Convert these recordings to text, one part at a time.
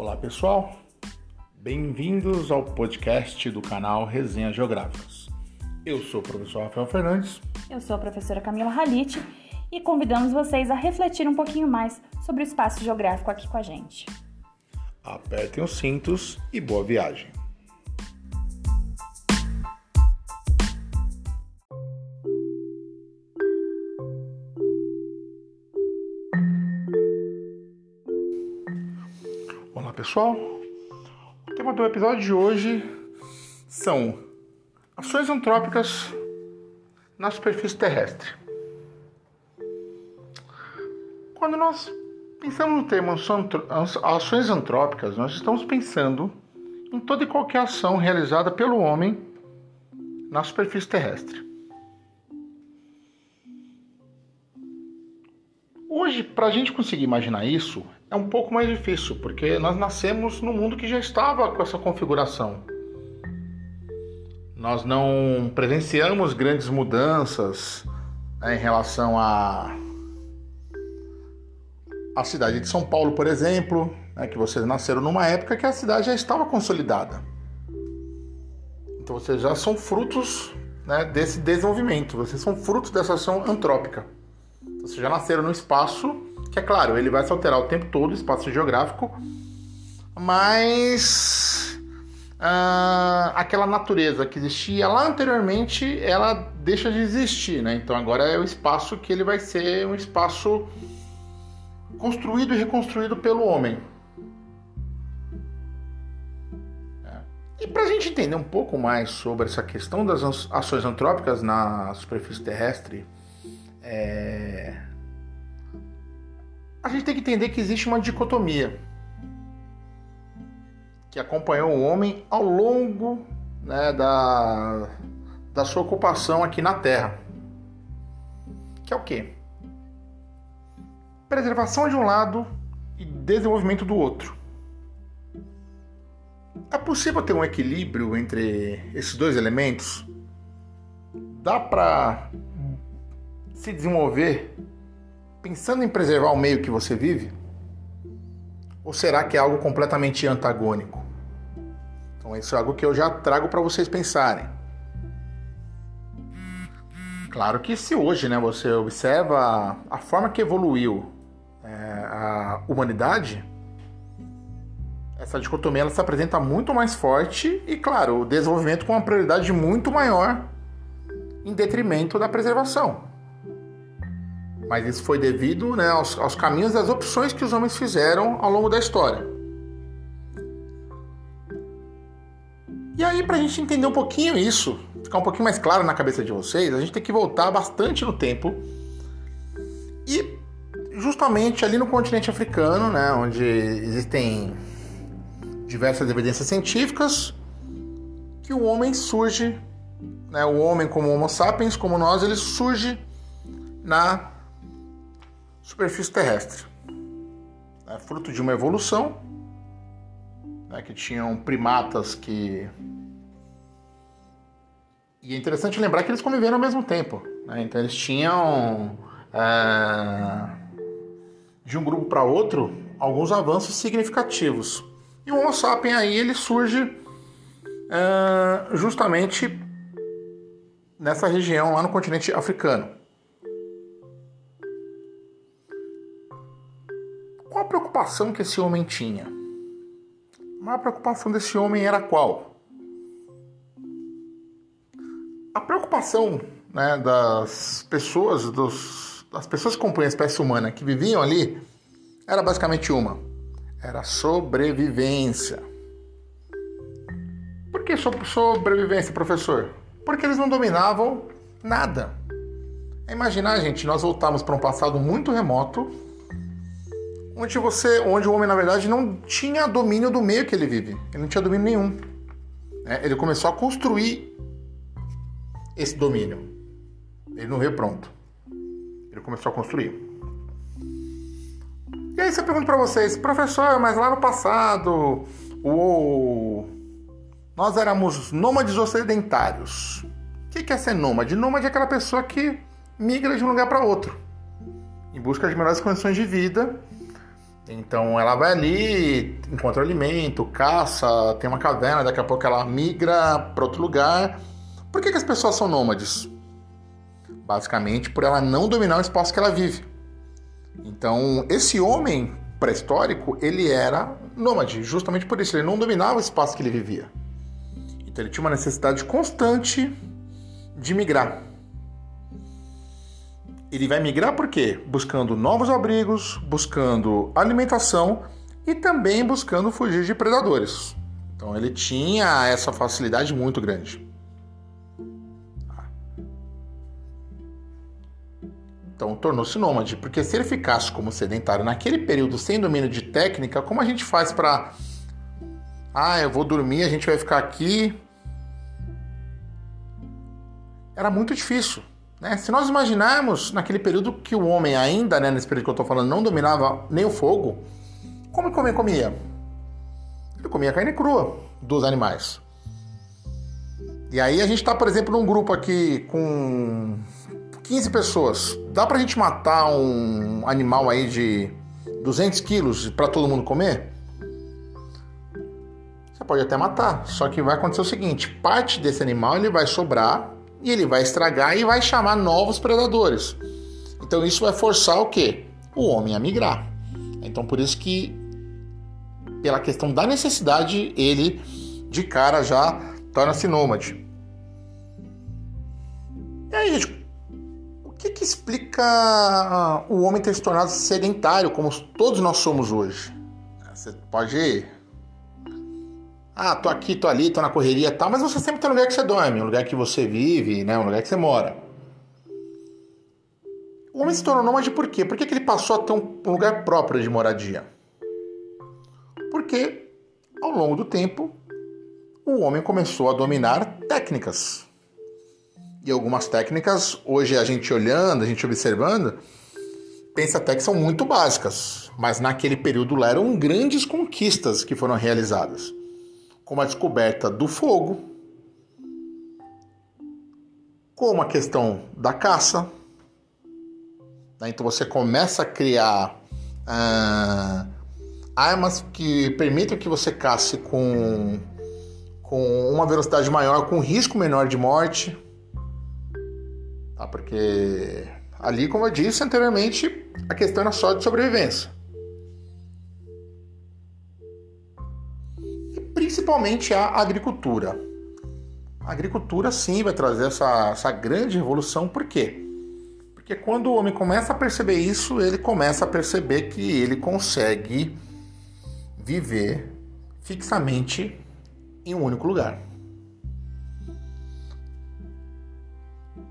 Olá pessoal, bem-vindos ao podcast do canal Resenha Geográficas. Eu sou o professor Rafael Fernandes. Eu sou a professora Camila Halite e convidamos vocês a refletir um pouquinho mais sobre o espaço geográfico aqui com a gente. Apertem os cintos e boa viagem. Olá pessoal, o tema do episódio de hoje são ações antrópicas na superfície terrestre. Quando nós pensamos no termo ações antrópicas, nós estamos pensando em toda e qualquer ação realizada pelo homem na superfície terrestre. Hoje, para a gente conseguir imaginar isso, é um pouco mais difícil, porque nós nascemos num mundo que já estava com essa configuração. Nós não presenciamos grandes mudanças né, em relação a a cidade de São Paulo, por exemplo, né, que vocês nasceram numa época que a cidade já estava consolidada. Então vocês já são frutos né, desse desenvolvimento, vocês são frutos dessa ação antrópica. Vocês já nasceram no espaço que é claro, ele vai se alterar o tempo todo, espaço geográfico, mas uh, aquela natureza que existia lá anteriormente, ela deixa de existir, né? Então agora é o espaço que ele vai ser um espaço construído e reconstruído pelo homem. É. E para a gente entender um pouco mais sobre essa questão das ações antrópicas na superfície terrestre, é, a gente tem que entender que existe uma dicotomia que acompanhou o homem ao longo né, da, da sua ocupação aqui na Terra. Que é o quê? Preservação de um lado e desenvolvimento do outro. É possível ter um equilíbrio entre esses dois elementos? Dá para se desenvolver pensando em preservar o meio que você vive? Ou será que é algo completamente antagônico? Então, isso é algo que eu já trago para vocês pensarem. Claro que se hoje né, você observa a forma que evoluiu é, a humanidade, essa dicotomia ela se apresenta muito mais forte e, claro, o desenvolvimento com uma prioridade muito maior em detrimento da preservação. Mas isso foi devido né, aos, aos caminhos das opções que os homens fizeram ao longo da história. E aí, para a gente entender um pouquinho isso, ficar um pouquinho mais claro na cabeça de vocês, a gente tem que voltar bastante no tempo. E justamente ali no continente africano, né, onde existem diversas evidências científicas, que o homem surge, né, o homem como Homo sapiens, como nós, ele surge na superfície terrestre. É fruto de uma evolução, né, que tinham primatas que. E é interessante lembrar que eles conviveram ao mesmo tempo. Né? Então eles tinham. É... De um grupo para outro, alguns avanços significativos. E o Homo sapiens aí ele surge é... justamente nessa região lá no continente africano. Preocupação que esse homem tinha? A maior preocupação desse homem era qual? A preocupação né, das pessoas, dos, das pessoas que compõem a espécie humana, que viviam ali, era basicamente uma: era sobrevivência. Por que sobrevivência, professor? Porque eles não dominavam nada. É imaginar, gente, nós voltamos para um passado muito remoto onde você, onde o homem na verdade não tinha domínio do meio que ele vive. Ele não tinha domínio nenhum. É, ele começou a construir esse domínio. Ele não veio pronto. Ele começou a construir. E aí você pergunta para vocês, professor, mas lá no passado, o... nós éramos nômades ocidentários. O que é ser nômade? Nômade é aquela pessoa que migra de um lugar para outro, em busca de melhores condições de vida Então ela vai ali, encontra alimento, caça, tem uma caverna, daqui a pouco ela migra para outro lugar. Por que, que as pessoas são nômades? Basicamente por ela não dominar o espaço que ela vive. Então, esse homem pré-histórico, ele era nômade, justamente por isso, ele não dominava o espaço que ele vivia. Então ele tinha uma necessidade constante de migrar. Ele vai migrar por quê? Buscando novos abrigos, buscando alimentação e também buscando fugir de predadores. Então ele tinha essa facilidade muito grande. Então tornou-se nômade, porque se ele ficasse como sedentário naquele período sem domínio de técnica, como a gente faz para ah, eu vou dormir, a gente vai ficar aqui? Era muito difícil. Né? Se nós imaginarmos naquele período que o homem ainda, né, nesse período que eu estou falando, não dominava nem o fogo, como o homem comia? Ele comia carne crua dos animais. E aí a gente está, por exemplo, num grupo aqui com 15 pessoas, dá pra gente matar um animal aí de 200 quilos para todo mundo comer? Você pode até matar, só que vai acontecer o seguinte: parte desse animal ele vai sobrar e ele vai estragar e vai chamar novos predadores. Então isso vai forçar o quê? O homem a migrar. Então por isso que pela questão da necessidade ele de cara já torna-se nômade. E aí, gente, que, que explica ah, o homem ter se tornado sedentário, como todos nós somos hoje? Você pode. Ah, tô aqui, tô ali, tô na correria e tal, mas você sempre tem um lugar que você dorme, um lugar que você vive, né? um lugar que você mora. O homem se tornou nômade por quê? Por que, que ele passou a ter um lugar próprio de moradia? Porque, ao longo do tempo, o homem começou a dominar técnicas e algumas técnicas, hoje a gente olhando, a gente observando, pensa até que são muito básicas, mas naquele período lá eram grandes conquistas que foram realizadas, como a descoberta do fogo, como a questão da caça. Né? Então você começa a criar ah, armas que permitam que você casse com, com uma velocidade maior, com risco menor de morte. Tá? Porque ali, como eu disse anteriormente, a questão era só de sobrevivência. Principalmente a agricultura. A agricultura sim vai trazer essa, essa grande revolução, por quê? Porque quando o homem começa a perceber isso, ele começa a perceber que ele consegue viver fixamente em um único lugar.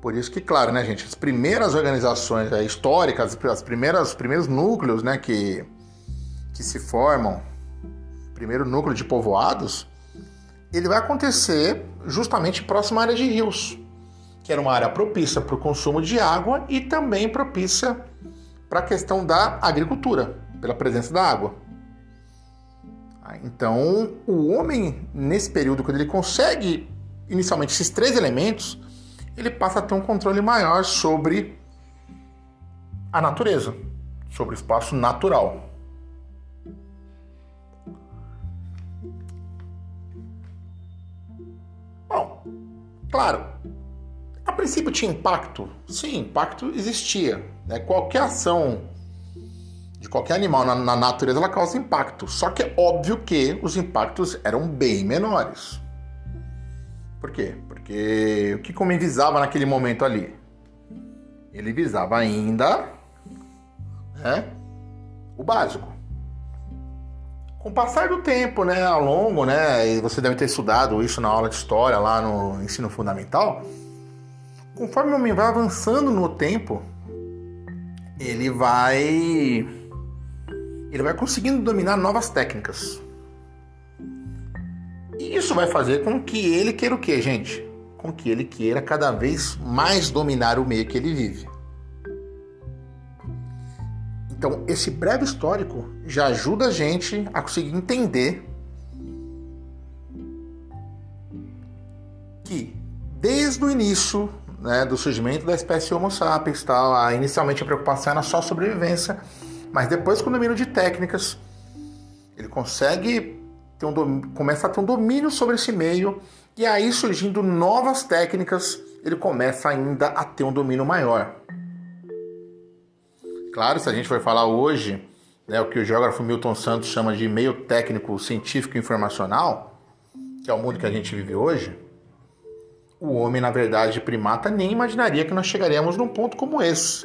Por isso que, claro, né, gente, as primeiras organizações é, históricas, as primeiras, os primeiros núcleos, né, que, que se formam, primeiro núcleo de povoados, ele vai acontecer justamente próximo à área de rios, que era uma área propícia para o consumo de água e também propícia para a questão da agricultura, pela presença da água. Então, o homem, nesse período, quando ele consegue inicialmente esses três elementos, ele passa a ter um controle maior sobre a natureza, sobre o espaço natural. Claro, a princípio tinha impacto. Sim, impacto existia. Né? Qualquer ação de qualquer animal na, na natureza ela causa impacto. Só que é óbvio que os impactos eram bem menores. Por quê? Porque o que o homem visava naquele momento ali? Ele visava ainda né, o básico. Com o passar do tempo, né, ao longo, né, e você deve ter estudado isso na aula de história lá no ensino fundamental, conforme o homem vai avançando no tempo, ele vai ele vai conseguindo dominar novas técnicas. E isso vai fazer com que ele queira o quê, gente? Com que ele queira cada vez mais dominar o meio que ele vive. Então, esse breve histórico já ajuda a gente a conseguir entender que desde o início né, do surgimento da espécie Homo sapiens, tal, inicialmente a preocupação era só sobrevivência, Mas depois, com o domínio de técnicas, ele consegue ter um começa a ter um domínio sobre esse meio e aí surgindo novas técnicas, ele começa ainda a ter um domínio maior. Claro, se a gente for falar hoje, né, o que o geógrafo Milton Santos chama de meio técnico científico informacional, que é o mundo que a gente vive hoje, o homem, na verdade, primata, nem imaginaria que nós chegaríamos num ponto como esse.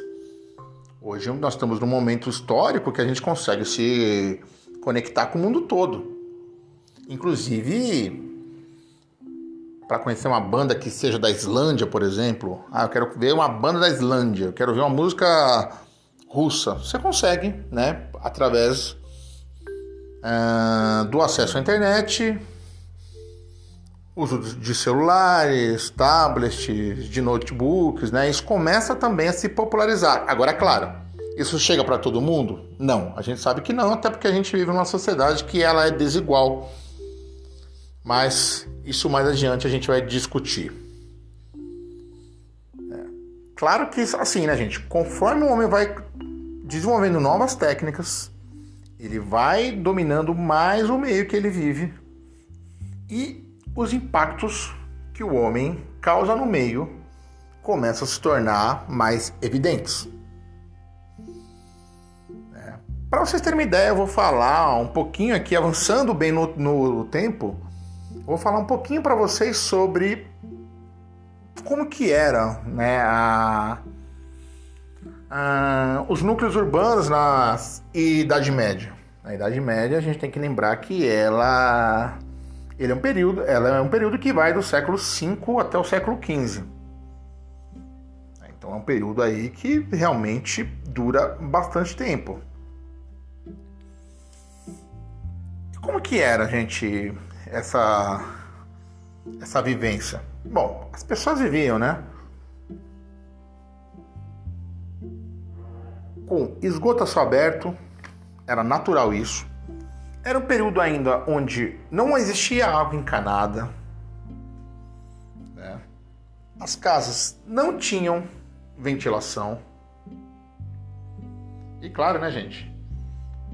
Hoje nós estamos num momento histórico que a gente consegue se conectar com o mundo todo. Inclusive, para conhecer uma banda que seja da Islândia, por exemplo. Ah, eu quero ver uma banda da Islândia, eu quero ver uma música russa. Você consegue, né? Através uh, do acesso à internet, uso de celulares, tablets, de notebooks, né? Isso começa também a se popularizar. Agora, é claro, isso chega para todo mundo? Não, a gente sabe que não, até porque a gente vive numa sociedade que ela é desigual mas isso mais adiante a gente vai discutir. Claro que assim, né, gente? Conforme o homem vai desenvolvendo novas técnicas, ele vai dominando mais o meio que ele vive e os impactos que o homem causa no meio começam a se tornar mais evidentes. É. Para vocês terem uma ideia, eu vou falar um pouquinho aqui, avançando bem no, no tempo, vou falar um pouquinho para vocês sobre como que era né, a, a, os núcleos urbanos na Idade Média. Na Idade Média a gente tem que lembrar que ela, ele é um período, ela é um período que vai do século V até o século XV. Então é um período aí que realmente dura bastante tempo. Como que era, gente, essa, essa vivência? Bom, as pessoas viviam, né? Com esgoto a céu aberto, era natural isso. Era um período ainda onde não existia água encanada. Né? As casas não tinham ventilação. E claro, né, gente?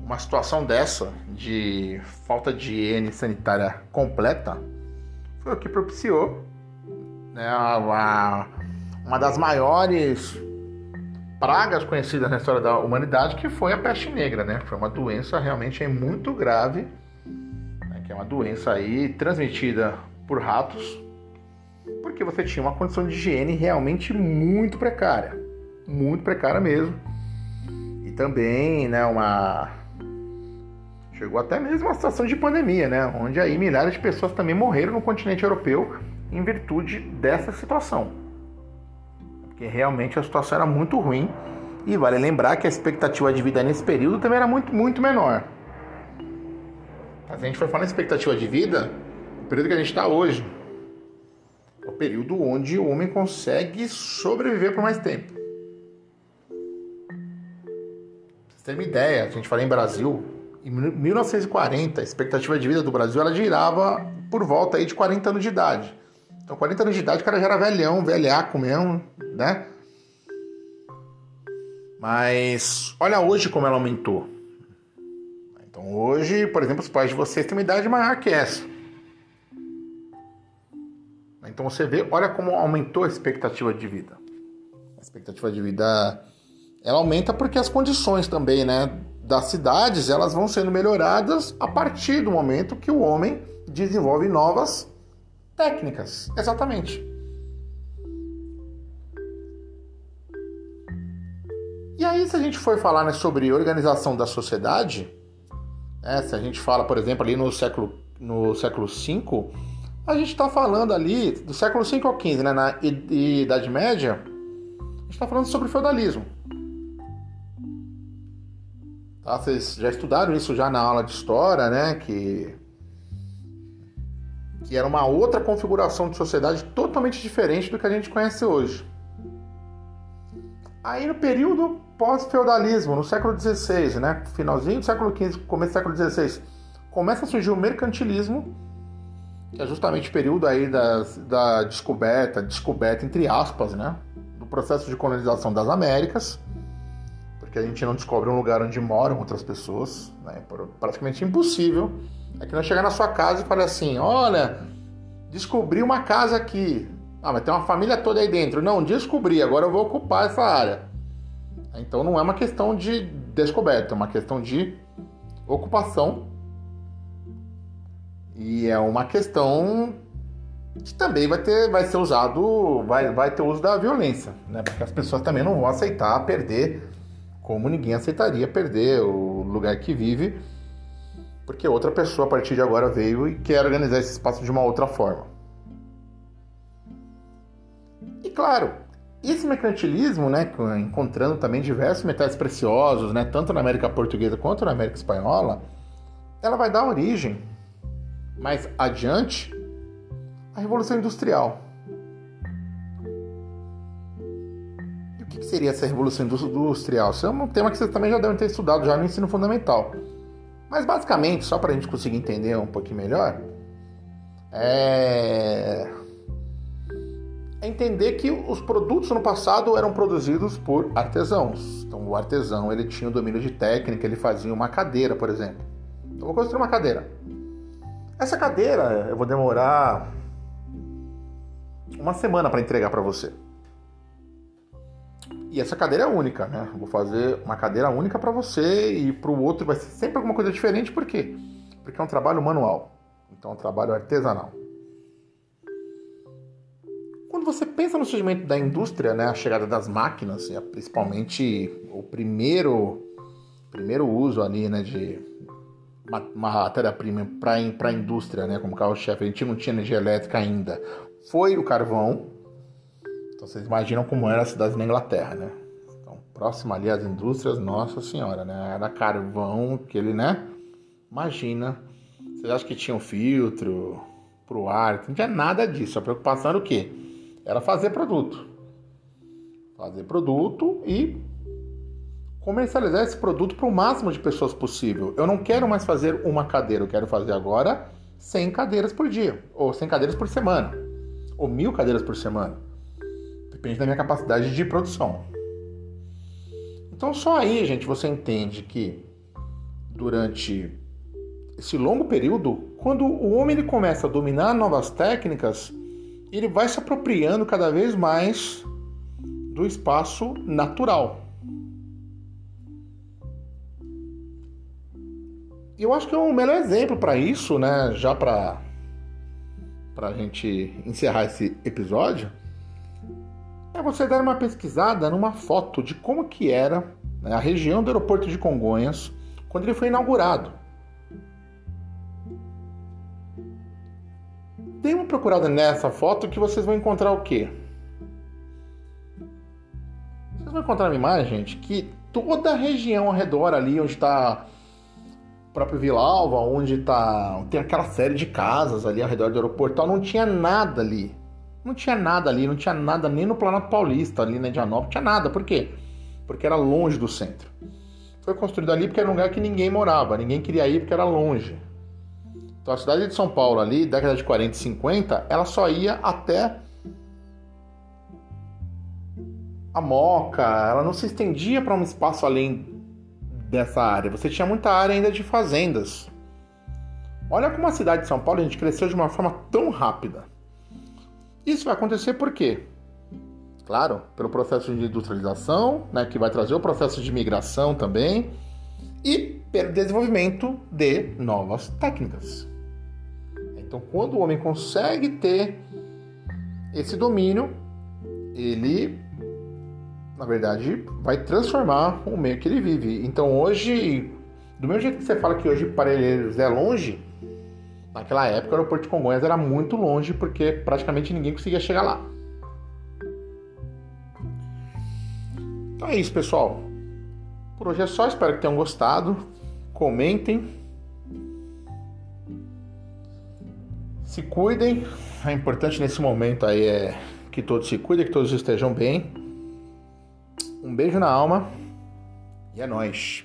uma situação dessa, de falta de higiene sanitária completa, foi o que propiciou né, a, uma das maiores pragas conhecidas na história da humanidade, que foi a peste negra, né? Foi uma doença realmente muito grave, né, que é uma doença aí transmitida por ratos, porque você tinha uma condição de higiene realmente muito precária, muito precária mesmo. E também, né, uma Chegou até mesmo uma situação de pandemia, né? Onde aí milhares de pessoas também morreram no continente europeu em virtude dessa situação. Porque realmente a situação era muito ruim e vale lembrar que a expectativa de vida nesse período também era muito, muito menor. Mas a gente for falar em expectativa de vida, o período que a gente está hoje é o período onde o homem consegue sobreviver por mais tempo. Pra vocês terem uma ideia, a gente fala em Brasil, em 1940, a expectativa de vida do Brasil ela girava por volta aí de 40 anos de idade. Então, 40 anos de idade, o cara já era velhão, velhaco mesmo, né? Mas olha hoje como ela aumentou. Então, hoje, por exemplo, os pais de vocês têm uma idade maior que essa. Então, você vê, olha como aumentou a expectativa de vida. A expectativa de vida ela aumenta porque as condições também, né? Das cidades elas vão sendo melhoradas a partir do momento que o homem desenvolve novas técnicas. Exatamente. E aí, se a gente for falar né, sobre organização da sociedade, né, se a gente fala, por exemplo, ali no século, no século V, a gente está falando ali do século V ao XV, né, na Idade Média, a gente está falando sobre feudalismo. Tá? Vocês já estudaram isso já na aula de história, né? Que, que era uma outra configuração de sociedade totalmente diferente do que a gente conhece hoje. Aí no período pós-feudalismo, no século XVI, né? Finalzinho do século XV, começo do século XVI, começa a surgir o mercantilismo, que é justamente o período aí das, da descoberta, descoberta entre aspas, né? Do processo de colonização das Américas porque a gente não descobre um lugar onde moram outras pessoas, né? praticamente impossível. É que não chegar na sua casa e falar assim: olha, descobri uma casa aqui. Ah, mas tem uma família toda aí dentro. Não, descobri, agora eu vou ocupar essa área. Então não é uma questão de descoberta, é uma questão de ocupação. E é uma questão que também vai ter, vai ser usado, vai, vai ter uso da violência, né? Porque as pessoas também não vão aceitar perder, como ninguém aceitaria perder o lugar que vive, porque outra pessoa a partir de agora veio e quer organizar esse espaço de uma outra forma. E claro, esse mercantilismo, né, encontrando também diversos metais preciosos, né, tanto na América Portuguesa quanto na América Espanhola, ela vai dar origem mais adiante à Revolução Industrial. Que seria essa Revolução Industrial? Isso é um tema que vocês também já devem ter estudado já no ensino fundamental. Mas basicamente, só para a gente conseguir entender um pouquinho melhor, é... é entender que os produtos no passado eram produzidos por artesãos. Então o artesão ele tinha o domínio de técnica, ele fazia uma cadeira, por exemplo. Então, vou construir uma cadeira. Essa cadeira eu vou demorar uma semana para entregar para você. E essa cadeira é única, né? Vou fazer uma cadeira única para você e para o outro vai ser sempre alguma coisa diferente, por quê? Porque é um trabalho manual, então é um trabalho artesanal. Quando você pensa no surgimento da indústria, né, a chegada das máquinas, principalmente o primeiro, primeiro uso ali, né, de matéria-prima para a indústria, né, como carro-chefe, a gente não tinha energia elétrica ainda, foi o carvão. Então vocês imaginam como era a cidade na Inglaterra, né? Então, próxima ali às indústrias, nossa senhora, né? Era carvão, aquele, né? Imagina. Vocês acham que tinha um filtro pro ar? Não tinha nada disso. A preocupação era o quê? Era fazer produto. Fazer produto e comercializar esse produto para o máximo de pessoas possível. Eu não quero mais fazer uma cadeira, eu quero fazer agora 100 cadeiras por dia ou 100 cadeiras por semana ou mil cadeiras por semana. Depende da minha capacidade de produção. Então só aí, gente, você entende que durante esse longo período, quando o homem ele começa a dominar novas técnicas, ele vai se apropriando cada vez mais do espaço natural. Eu acho que é o melhor exemplo para isso, né, já para para a gente encerrar esse episódio, é você dar uma pesquisada numa foto de como que era né, a região do aeroporto de Congonhas quando ele foi inaugurado. Dê uma procurada nessa foto que vocês vão encontrar o quê? Vocês vão encontrar uma imagem, gente, que toda a região ao redor ali onde está próprio Vila Alva, onde tá, tem aquela série de casas ali ao redor do aeroporto, não tinha nada ali. Não tinha nada ali, não tinha nada nem no Planalto Paulista, ali na Indianópolis, tinha nada. Por quê? Porque era longe do centro. Foi construído ali porque era um lugar que ninguém morava, ninguém queria ir porque era longe. Então a cidade de São Paulo ali, década de 40 e 50, ela só ia até a Moca, ela não se estendia para um espaço além dessa área. Você tinha muita área ainda de fazendas. Olha como a cidade de São Paulo a gente cresceu de uma forma tão rápida. Isso vai acontecer por quê? Claro, pelo processo de industrialização, né, que vai trazer o processo de migração também, e pelo desenvolvimento de novas técnicas. Então, quando o homem consegue ter esse domínio, ele na verdade, vai transformar o meio que ele vive. Então hoje, do mesmo jeito que você fala que hoje Parelheiros é longe, naquela época o aeroporto de Congonhas era muito longe porque praticamente ninguém conseguia chegar lá. Então é isso, pessoal. Por hoje é só, espero que tenham gostado. Comentem. Se cuidem. É importante nesse momento aí é que todos se cuidem, que todos estejam bem. Um beijo na alma e é nóis.